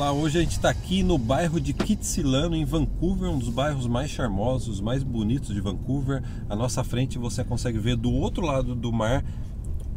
Olá, hoje a gente está aqui no bairro de Kitsilano, em Vancouver, um dos bairros mais charmosos, mais bonitos de Vancouver. À nossa frente você consegue ver do outro lado do mar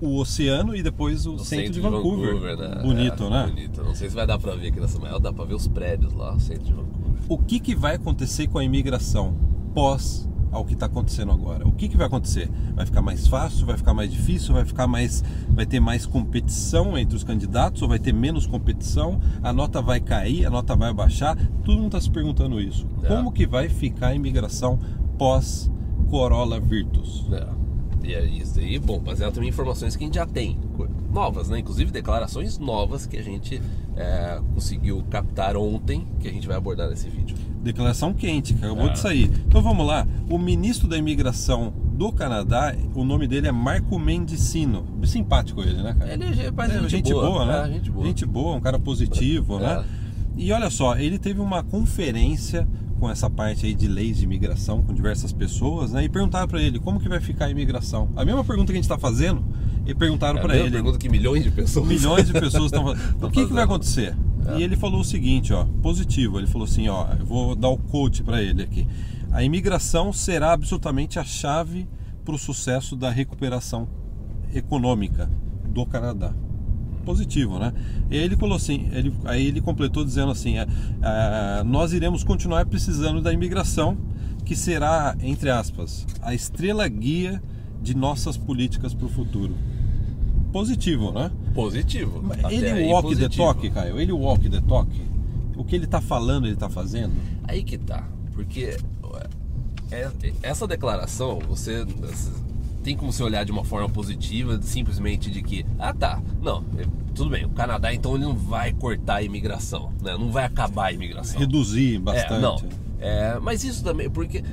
o oceano e depois o, O centro, de Vancouver. né? Bonito, É, né? Bonito. Não sei se vai dar pra ver aqui nessa manhã, dá pra ver os prédios lá, o centro de Vancouver. O que, que vai acontecer com a imigração pós ao que está acontecendo agora? O que, que vai acontecer? Vai ficar mais fácil? Vai ficar mais difícil? Vai ficar mais, vai ter mais competição entre os candidatos ou vai ter menos competição? A nota vai cair? A nota vai baixar? Todo mundo está se perguntando isso. É. Como que vai ficar a imigração pós Corolla Virtus? É. E é isso aí, bom, baseado também em informações que a gente já tem, novas, né? Inclusive declarações novas que a gente é, conseguiu captar ontem, que a gente vai abordar nesse vídeo. Declaração quente, que acabou É. de sair. Então vamos lá. O ministro da imigração do Canadá, o nome dele é Marco Mendicino. Simpático ele, né, cara? Ele é É, gente, boa, né? É, gente boa. um cara positivo, É. né? E olha só, ele teve uma conferência com essa parte aí de leis de imigração com diversas pessoas, né? E perguntaram para ele como que vai ficar a imigração. A mesma pergunta que a gente está fazendo, e perguntaram É para ele. pergunta que milhões de pessoas. Milhões de pessoas estão fazendo. O que, que vai acontecer? E ele falou o seguinte, ó, positivo. Ele falou assim, ó, eu vou dar o coach para ele aqui. A imigração será absolutamente a chave para o sucesso da recuperação econômica do Canadá. Positivo, né? E aí ele falou assim, ele, aí ele completou dizendo assim, é, é, nós iremos continuar precisando da imigração, que será, entre aspas, a estrela guia de nossas políticas para o futuro. Positivo, né? Positivo. Até Ele walk the positivo. talk, Caio. Ele walk the talk. O que ele tá falando, ele tá fazendo. Aí que tá, porque é- essa declaração você tem como se olhar de uma forma positiva, simplesmente de que, ah tá, não, é- tudo bem, o Canadá então ele não vai cortar a imigração, né? não vai acabar a imigração. Reduzir bastante. É, não, é, mas isso também, porque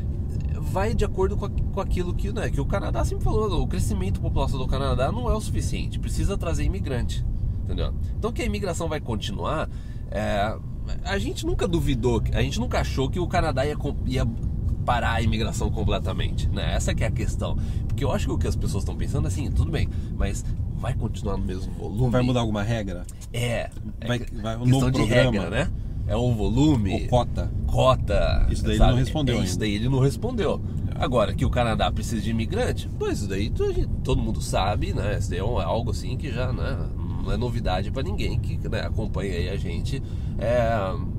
vai de acordo com, a- com aquilo que, né, que o Canadá sempre falou, o crescimento populacional do Canadá não é o suficiente, precisa trazer imigrante, entendeu? Então que a imigração vai continuar, é, a gente nunca duvidou, a gente nunca achou que o Canadá ia, ia parar a imigração completamente, né? Essa que é a questão, porque eu acho que o que as pessoas estão pensando é assim, tudo bem, mas vai continuar no mesmo volume? Vai mudar alguma regra? É, Vai- é vai- um novo de programa? regra, né? É o volume Ou cota? cota. Isso daí ele não sabe? respondeu É, ainda. Isso daí ele não respondeu. Agora, que o Canadá precisa de imigrante, pois isso daí to- todo mundo sabe, né? Isso daí é um- é algo assim que já né, não é novidade para ninguém que né, acompanha aí a gente é,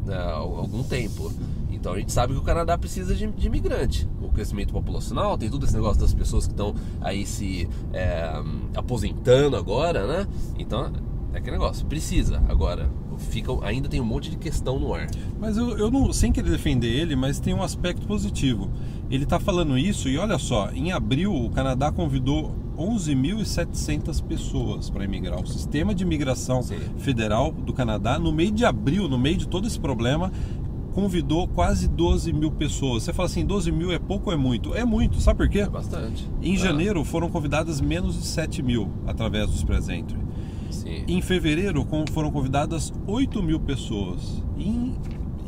é, há algum tempo. Então a gente sabe que o Canadá precisa de, de imigrante. O crescimento populacional, tem todo esse negócio das pessoas que estão aí se é, aposentando agora, né? Então é aquele negócio, precisa. Agora, fica, ainda tem um monte de questão no ar. Mas eu, eu não, sem querer defender ele, mas tem um aspecto positivo. Ele tá falando isso e olha só, em abril o Canadá convidou 11.700 pessoas para emigrar. O sistema de imigração Sim. federal do Canadá, no meio de abril, no meio de todo esse problema, convidou quase 12 mil pessoas. Você fala assim, 12 mil é pouco ou é muito? É muito, sabe por quê? É bastante. Em Ah, janeiro foram convidadas menos de 7 mil através dos presentes. Sim. Em fevereiro foram convidadas 8 mil pessoas. Em,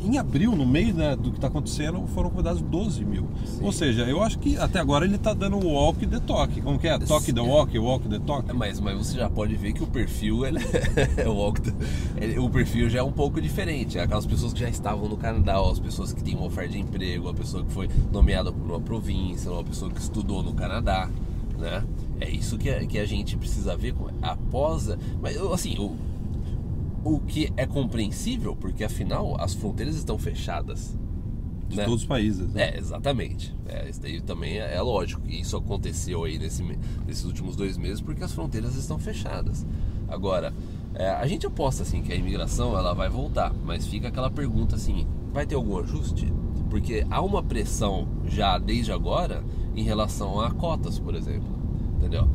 em abril, no meio né, do que está acontecendo, foram convidadas 12 mil. Sim. Ou seja, eu acho que até agora ele está dando o walk the talk. Como que é? Talk the walk, walk the talk. É, Mas, mas você já pode ver que o perfil ele é o walk- ele- o perfil já é um pouco diferente. Aquelas pessoas que já estavam no Canadá, ó, as pessoas que têm uma oferta de emprego, a pessoa que foi nomeada por uma província, uma pessoa que estudou no Canadá, né? É isso que a, que a gente precisa ver com- após. a- Mas assim, o, o que é compreensível, porque afinal as fronteiras estão fechadas. de né? todos os países. né? É, exatamente. É, isso daí também é, é lógico. E isso aconteceu aí nesse, nesses últimos dois meses porque as fronteiras estão fechadas. Agora, é, a gente aposta assim que a imigração ela vai voltar, mas fica aquela pergunta assim: vai ter algum ajuste? Porque há uma pressão já desde agora em relação a cotas, por exemplo. Entendeu?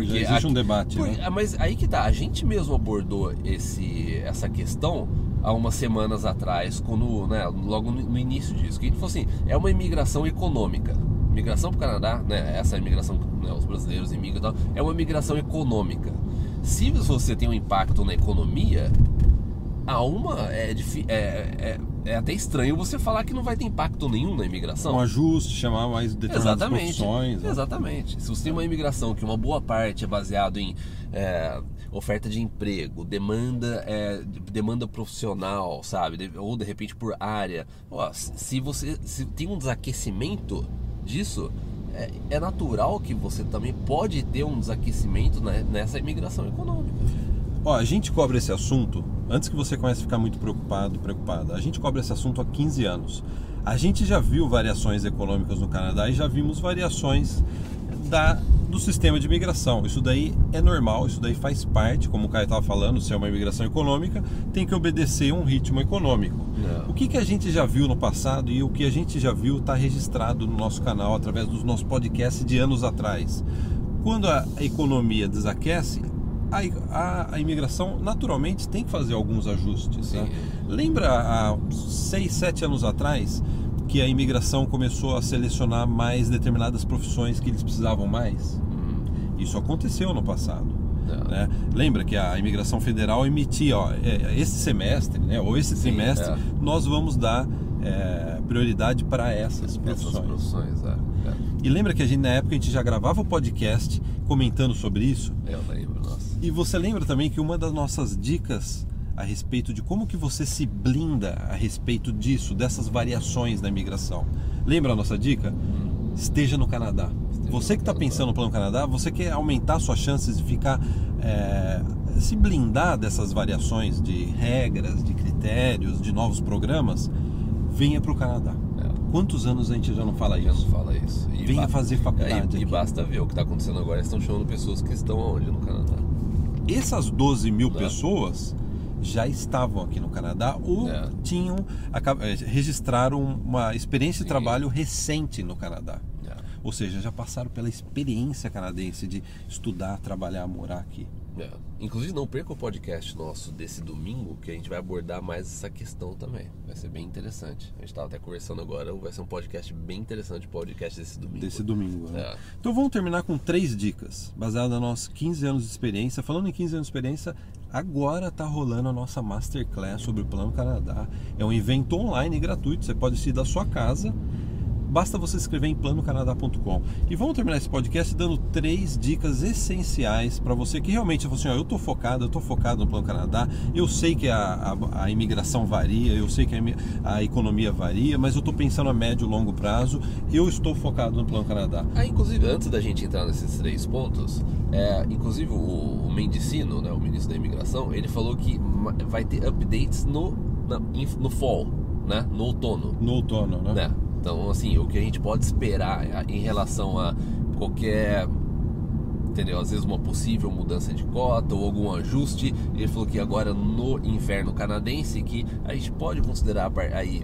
Já existe um debate, Por- né? Mas aí que tá, a gente mesmo abordou esse, essa questão há umas semanas atrás, quando, né, logo no, no início disso, que a gente falou assim, é uma imigração econômica. Migração para o Canadá, né, essa imigração, né, os brasileiros imigram e tal, é uma imigração econômica. Se você tem um impacto na economia, há uma é, é, é, é até estranho você falar que não vai ter impacto nenhum na imigração. Um ajuste, chamar mais determinadas Exatamente. profissões. né? Exatamente. Se você tem uma imigração que uma boa parte é baseado em é, oferta de emprego, demanda, é, demanda profissional, sabe? Ou de repente por área. Ó, se você se tem um desaquecimento disso, é, é natural que você também pode ter um desaquecimento né, nessa imigração econômica. Ó, a gente cobre esse assunto, antes que você comece a ficar muito preocupado, preocupada, a gente cobre esse assunto há 15 anos. A gente já viu variações econômicas no Canadá e já vimos variações da, do sistema de imigração. Isso daí é normal, isso daí faz parte, como o Caio estava falando, se é uma imigração econômica, tem que obedecer um ritmo econômico. É. O que, que a gente já viu no passado e o que a gente já viu está registrado no nosso canal através dos nossos podcasts de anos atrás. Quando a economia desaquece, a, a, imigração naturalmente tem que fazer alguns ajustes. Sim. né? Lembra há 6, 7 anos atrás que a imigração começou a selecionar mais determinadas profissões que eles precisavam mais? Isso aconteceu no passado. É. né? Lembra que a imigração federal emitia, ó, é, esse semestre, né, ou esse trimestre, é. nós vamos dar é, prioridade para essas profissões. Essas profissões, é. E lembra que a gente na época a gente já gravava o podcast comentando sobre isso? é. Eu lembro, nossa. E você lembra também que uma das nossas dicas a respeito de como que você se blinda a respeito disso, dessas variações na imigração. Lembra a nossa dica? Esteja no Canadá. Esteja Você que está pensando no Plano Canadá, você quer aumentar suas chances de ficar é, se blindar dessas variações de regras, de critérios, de novos programas, venha para o Canadá. É. Quantos anos a gente já não fala Já isso? não fala isso. E Venha fazer faculdade e, aqui. e basta ver o que está acontecendo agora. Eles estão chamando pessoas que estão onde no Canadá? Essas 12 mil É. pessoas já estavam aqui no Canadá ou É. tinham eh, registraram uma experiência de trabalho recente no Canadá. É. Ou seja, já passaram pela experiência canadense de estudar, trabalhar, morar aqui. É. Inclusive, não perca o podcast nosso desse domingo, que a gente vai abordar mais essa questão também. Vai ser bem interessante. A gente estava até conversando agora, vai ser um podcast bem interessante, o podcast desse domingo. Desse domingo. Né? É. Então vamos terminar com três dicas, baseadas nos nossos 15 anos de experiência. Falando em 15 anos de experiência, agora está rolando a nossa Masterclass sobre o Plano Canadá. É um evento online gratuito, você pode assistir da sua casa. Basta você escrever em planocanadá.com. E vamos terminar esse podcast dando três dicas essenciais para você que realmente falou assim: ó, eu estou focado, eu estou focado no Plano Canadá. Eu sei que a, a- a imigração varia, eu sei que a, a economia varia, mas eu estou pensando a médio e longo prazo. Eu estou focado no Plano Canadá. Ah, inclusive, antes da gente entrar nesses três pontos, é, inclusive o, o Mendicino, né, o ministro da imigração, ele falou que vai ter updates no, na- no fall, né, no outono. No outono, né? né? Então, assim, o que a gente pode esperar a- em relação a qualquer, entendeu? Às vezes uma possível mudança de cota ou algum ajuste. Ele falou que agora no inverno canadense que a gente pode considerar aí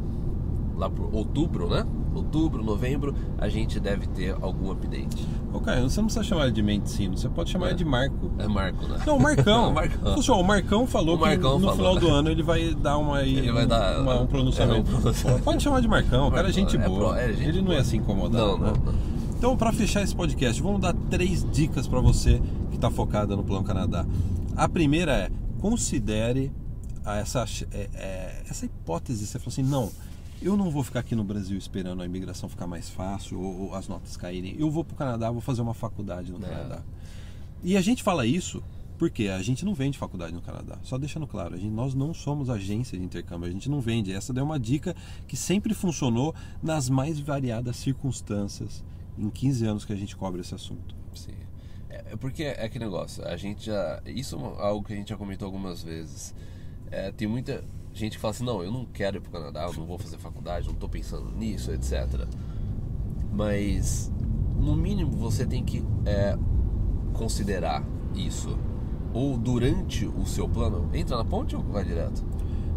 lá por outubro, né? Outubro, novembro, a gente deve ter algum update. Ô, Caio, você não precisa chamar ele de Mendicino, você pode chamar É. ele de Marco. É Marco, né? Não, o Marcão. O Marcão. O Marcão falou O Marcão que no falou, final né? do ano ele vai dar uma, Ele vai dar- uma- um pronunciamento. é, um pronunciamento. Pode chamar de Marcão, o cara é gente é boa. pro- é gente ele não boa. ia se incomodar. Não, né? não, não. Então, para fechar esse podcast, vamos dar três dicas para você que está focada no Plano Canadá. A primeira é considere essa, é, é, essa hipótese. Você falou assim, não, eu não vou ficar aqui no Brasil esperando a imigração ficar mais fácil ou, ou as notas caírem. Eu vou para o Canadá, vou fazer uma faculdade no É. Canadá. E a gente fala isso porque a gente não vende faculdade no Canadá. Só deixando claro, a gente, nós não somos agência de intercâmbio, a gente não vende. Essa é uma dica que sempre funcionou nas mais variadas circunstâncias em 15 anos que a gente cobre esse assunto. Sim. É é porque é aquele negócio, a gente já. Isso é algo que a gente já comentou algumas vezes. É, tem muita gente que fala assim, não, eu não quero ir pro Canadá, eu não vou fazer faculdade, não tô pensando nisso, etc. Mas no mínimo você tem que é, considerar isso. Ou durante o seu plano, entra na ponte ou vai direto?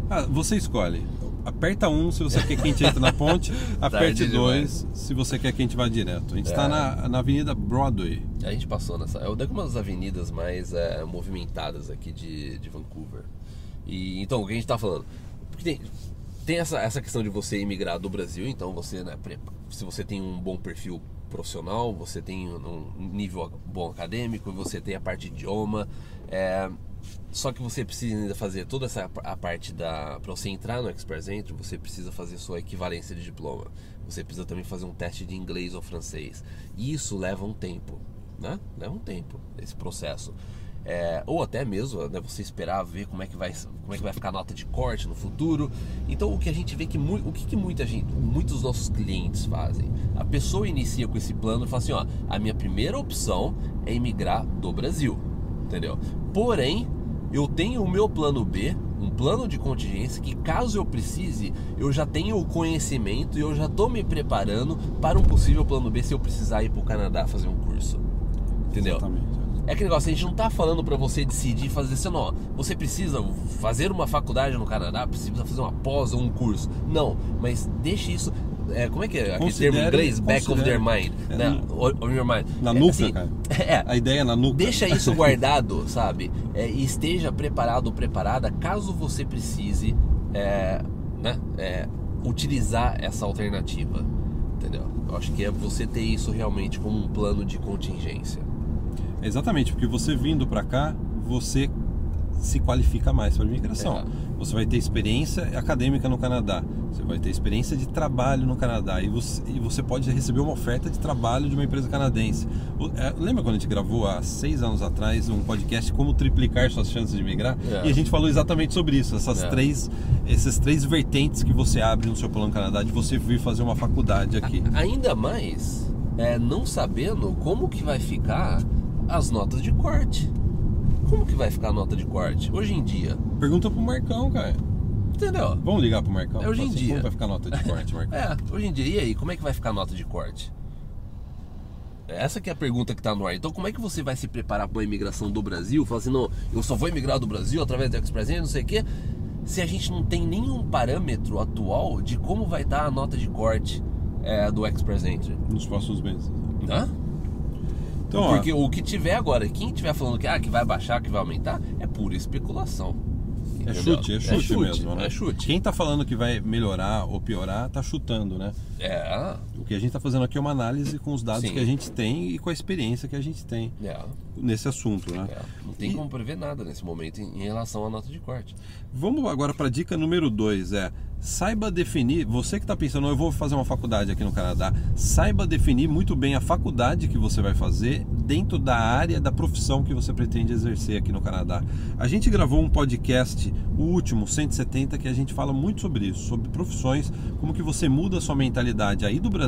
Ah, você escolhe. Aperta um se você quer que a gente entre na ponte, aperte dois se você quer que a gente vá direto. A gente está É. na, na Avenida Broadway. A gente passou nessa. É uma das avenidas mais é, movimentadas aqui de, de Vancouver. E então, o que a gente tá falando? Porque tem, tem essa, essa questão de você emigrar do Brasil, então você, né, se você tem um bom perfil profissional, você tem um nível bom acadêmico, você tem a parte de idioma. é, só que você precisa ainda fazer toda essa a parte da. Para você entrar no Express Entry, você precisa fazer sua equivalência de diploma. Você precisa também fazer um teste de inglês ou francês. E isso leva um tempo, né? Leva um tempo esse processo. É, ou até mesmo né, você esperar ver como é que vai como é que vai ficar a nota de corte no futuro. Então o que a gente vê que o que, que muita gente muitos nossos clientes fazem? A pessoa inicia com esse plano e fala assim ó a minha primeira opção é emigrar do Brasil entendeu? Porém eu tenho o meu plano B um plano de contingência que caso eu precise eu já tenho o conhecimento e eu já estou me preparando para um possível plano B se eu precisar ir para o Canadá fazer um curso. Entendeu? Exatamente. É aquele negócio, a gente não tá falando para você decidir fazer assim, não, você precisa fazer uma faculdade no Canadá, precisa fazer uma pós ou um curso. Não, mas deixe isso. É, como é que é aquele termo em inglês? Back of their mind. É, né? On your mind. Na É, nuca, assim, cara. É, A ideia é na nuca. Deixa isso guardado, sabe? É, e esteja preparado ou preparada caso você precise é, né, é, utilizar essa alternativa. Entendeu? Eu acho que é você ter isso realmente como um plano de contingência. Exatamente, porque você vindo para cá, você se qualifica mais para imigração. É. Você vai ter experiência acadêmica no Canadá, você vai ter experiência de trabalho no Canadá e você, e você pode receber uma oferta de trabalho de uma empresa canadense. É, lembra quando a gente gravou há seis anos atrás um podcast como triplicar suas chances de migrar? É. E a gente falou exatamente sobre isso, essas É. três, esses três vertentes que você abre no seu plano Canadá de você vir fazer uma faculdade aqui. Ainda mais é, não sabendo como que vai ficar as notas de corte. Como que vai ficar a nota de corte hoje em dia? Pergunta pro Marcão, cara. Entendeu? Vamos ligar pro Marcão? É hoje em assim, dia. Como vai ficar a nota de corte, Marcão? É, hoje em dia. E aí, como é que vai ficar a nota de corte? Essa que é a pergunta que tá no ar. Então, como é que você vai se preparar para a imigração do Brasil? Falar assim, não, eu só vou emigrar do Brasil através do Express não sei o quê. Se a gente não tem nenhum parâmetro atual de como vai estar a nota de corte é, do Express Entry. Nos próximos meses. Hã? Então, ó, Porque o que tiver agora, quem tiver falando que, ah, que vai baixar, que vai aumentar, é pura especulação. É Entendeu? chute, é chute, mesmo, né? É chute. Quem tá falando que vai melhorar ou piorar, tá chutando, né? É, O que a gente tá fazendo aqui é uma análise com os dados Sim. que a gente tem e com a experiência que a gente tem é, nesse assunto, né? é. Não tem E- como prever nada nesse momento em, relação à nota de corte. Vamos agora para dica número 2, é saiba definir, você que está pensando, eu vou fazer uma faculdade aqui no Canadá, saiba definir muito bem a faculdade que você vai fazer dentro da área da profissão que você pretende exercer aqui no Canadá. A gente gravou um podcast, o último, 170, que a gente fala muito sobre isso, sobre profissões, como que você muda a sua mentalidade aí do Brasil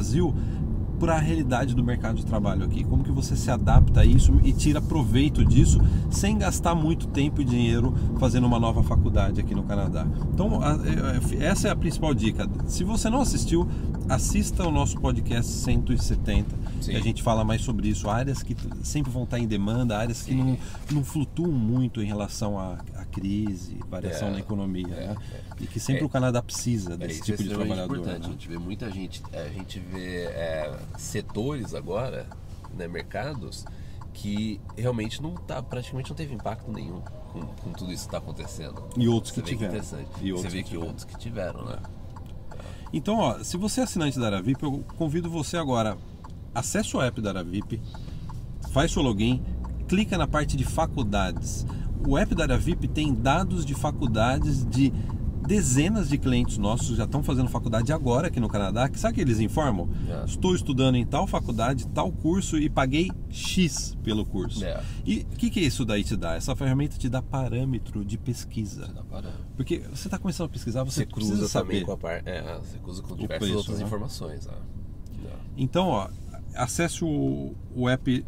para a realidade do mercado de trabalho aqui. Como que você se adapta a isso e tira proveito disso sem gastar muito tempo e dinheiro fazendo uma nova faculdade aqui no Canadá. Então, a- é- essa é a principal dica. Se você não assistiu, assista o nosso podcast 170. Sim. Que a gente fala mais sobre isso. Áreas que sempre vão estar em demanda, áreas que Sim. não, não flutuam muito em relação à, à crise, variação É, na economia. é, né? E que sempre É. o Canadá precisa É, desse isso tipo é de trabalhador. importante. né? A gente vê muita gente, é, a gente vê é, setores agora, né, mercados, que realmente não tá, praticamente não teve impacto nenhum com, com tudo isso que está acontecendo. E outros Você que tiveram. interessante. E Você outros vê que que outros que tiveram, né? Então, ó, se você é assinante da Aravip, eu convido você agora, acesse o app da Aravip, faz seu login, clica na parte de faculdades. O app da Aravip tem dados de faculdades de dezenas de clientes nossos já estão fazendo faculdade agora aqui no Canadá. Que sabe o que eles informam? É. Estou estudando em tal faculdade, tal curso e paguei X pelo curso. É. E o que, que isso daí te dá? Essa ferramenta te dá parâmetro de pesquisa. Parando. Porque você está começando a pesquisar, você, Você precisa cruza saber. com a parte. É, você cruza com diversas preço, outras né? informações. né? Então, ó, acesse o, o app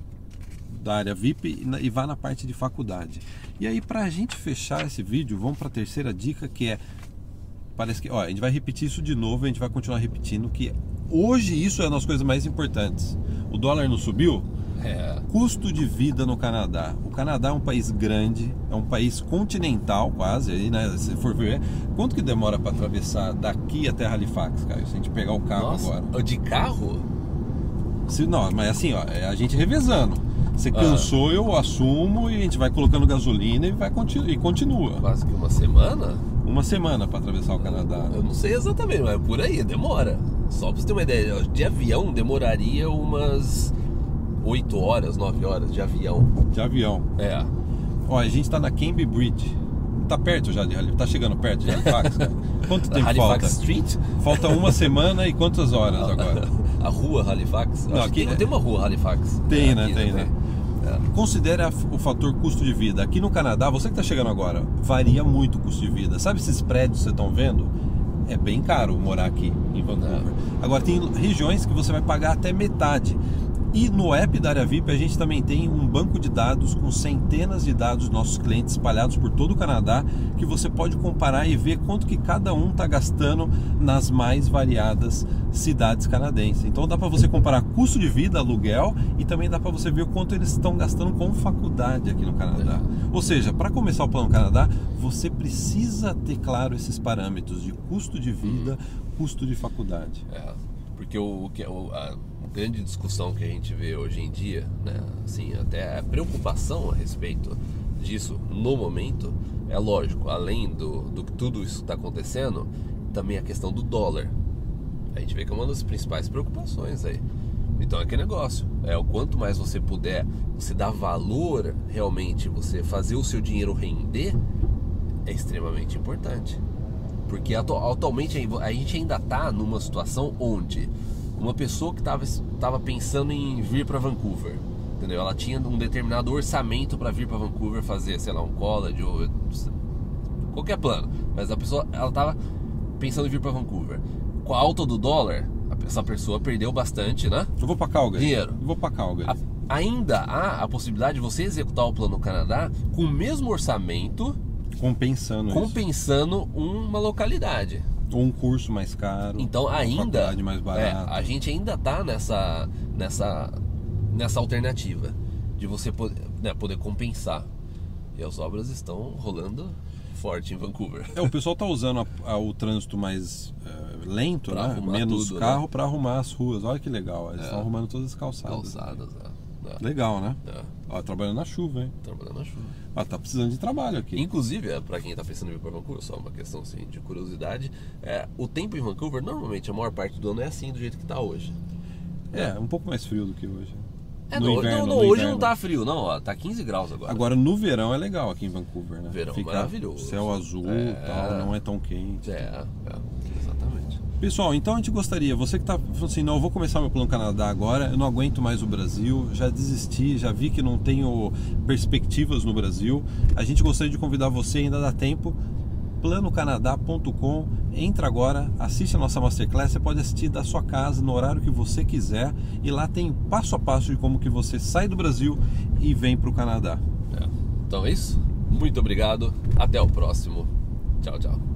da área VIP e, e vá na parte de faculdade. E aí, para a gente fechar esse vídeo, vamos para a terceira dica que é. Parece que, ó, a gente vai repetir isso de novo, a gente vai continuar repetindo que hoje isso é uma das coisas mais importantes. O dólar não subiu? É. Custo de vida no Canadá. O Canadá é um país grande, é um país continental quase, aí, né? Se for ver, quanto que demora para atravessar daqui até Halifax, cara? Se a gente pegar o carro Nossa, agora. de carro? Se, não, mas assim, ó, é a gente revezando. Você Ah. cansou, eu assumo e a gente vai colocando gasolina e vai continu e continua. Quase que uma semana? Uma semana para atravessar o Canadá. Eu não sei exatamente, mas é por aí, demora. Só pra você ter uma ideia, de avião demoraria umas 8 horas, 9 horas de avião. De avião. É. Ó, a gente tá na Cambridge Bridge. Tá perto já de Halifax. Tá chegando perto de Halifax, cara. Quanto tempo Halifax falta? Street? Falta uma semana e quantas horas agora? A rua Halifax? Não, Acho que aqui tem, é- tem uma rua Halifax. Tem, É, né? Tem, né? Considere o fator custo de vida. Aqui no Canadá, você que está chegando agora, varia muito o custo de vida. Sabe esses prédios que vocês estão vendo? É bem caro morar aqui em Vancouver. Agora, tem regiões que você vai pagar até metade. E no app da área VIP a gente também tem um banco de dados com centenas de dados dos nossos clientes espalhados por todo o Canadá que você pode comparar e ver quanto que cada um está gastando nas mais variadas cidades canadenses. Então dá para você comparar custo de vida, aluguel e também dá para você ver o quanto eles estão gastando com faculdade aqui no Canadá. Ou seja, para começar o plano Canadá, você precisa ter claro esses parâmetros de custo de vida, custo de faculdade. É, porque o, que o- a grande discussão que a gente vê hoje em dia, né, assim, até a preocupação a respeito disso no momento, é lógico, além do, do que tudo isso está acontecendo, também a questão do dólar. A gente vê que é uma das principais preocupações aí. Então é que negócio. É o quanto mais você puder, você dar valor realmente, você fazer o seu dinheiro render, é extremamente importante. Porque atu- atualmente a gente ainda está numa situação onde uma pessoa que estava pensando em vir para Vancouver, entendeu? Ela tinha um determinado orçamento para vir para Vancouver fazer, sei lá, um college ou qualquer plano, mas a pessoa ela estava pensando em vir para Vancouver. Com a alta do dólar, essa pessoa perdeu bastante, né? Eu vou para Calgary. Dinheiro. Eu vou para Calgary. A- ainda há a possibilidade de você executar o plano Canadá com o mesmo orçamento, Compensando isso. compensando uma localidade. Ou um curso mais caro. Então ainda mais é, barata. a gente ainda tá nessa nessa nessa alternativa de você poder, né, poder compensar. E as obras estão rolando forte em Vancouver. É, o pessoal tá usando a- a- o trânsito mais é, lento, né? Menos tudo, carro né? para arrumar as ruas. Olha que legal. Eles É. estão arrumando todas as calçadas. Calçadas, né? né? Legal, né? É, Ó, trabalhando na chuva, hein? trabalhando na chuva. Ah, tá precisando de trabalho aqui. Inclusive, é, para quem está pensando em vir para Vancouver, só uma questão assim, de curiosidade, é, o tempo em Vancouver, normalmente, a maior parte do ano é assim, do jeito que está hoje. É, um pouco mais frio do que hoje. É, No não, inverno, não, no não, hoje inverno. não tá frio, não, ó, tá 15 graus agora. Agora no verão é legal aqui em Vancouver, né? Verão Fica maravilhoso. Céu azul É. tal, não é tão quente. É, é. Pessoal, então a gente gostaria, você que tá falando assim, não, eu vou começar meu plano Canadá agora, eu não aguento mais o Brasil, já desisti, já vi que não tenho perspectivas no Brasil. A gente gostaria de convidar você, ainda dá tempo, planocanadá.com, entra agora, assiste a nossa Masterclass, você pode assistir da sua casa, no horário que você quiser, e lá tem passo a passo de como que você sai do Brasil e vem para o Canadá. É. Então é isso. Muito obrigado. Até o próximo. Tchau, tchau.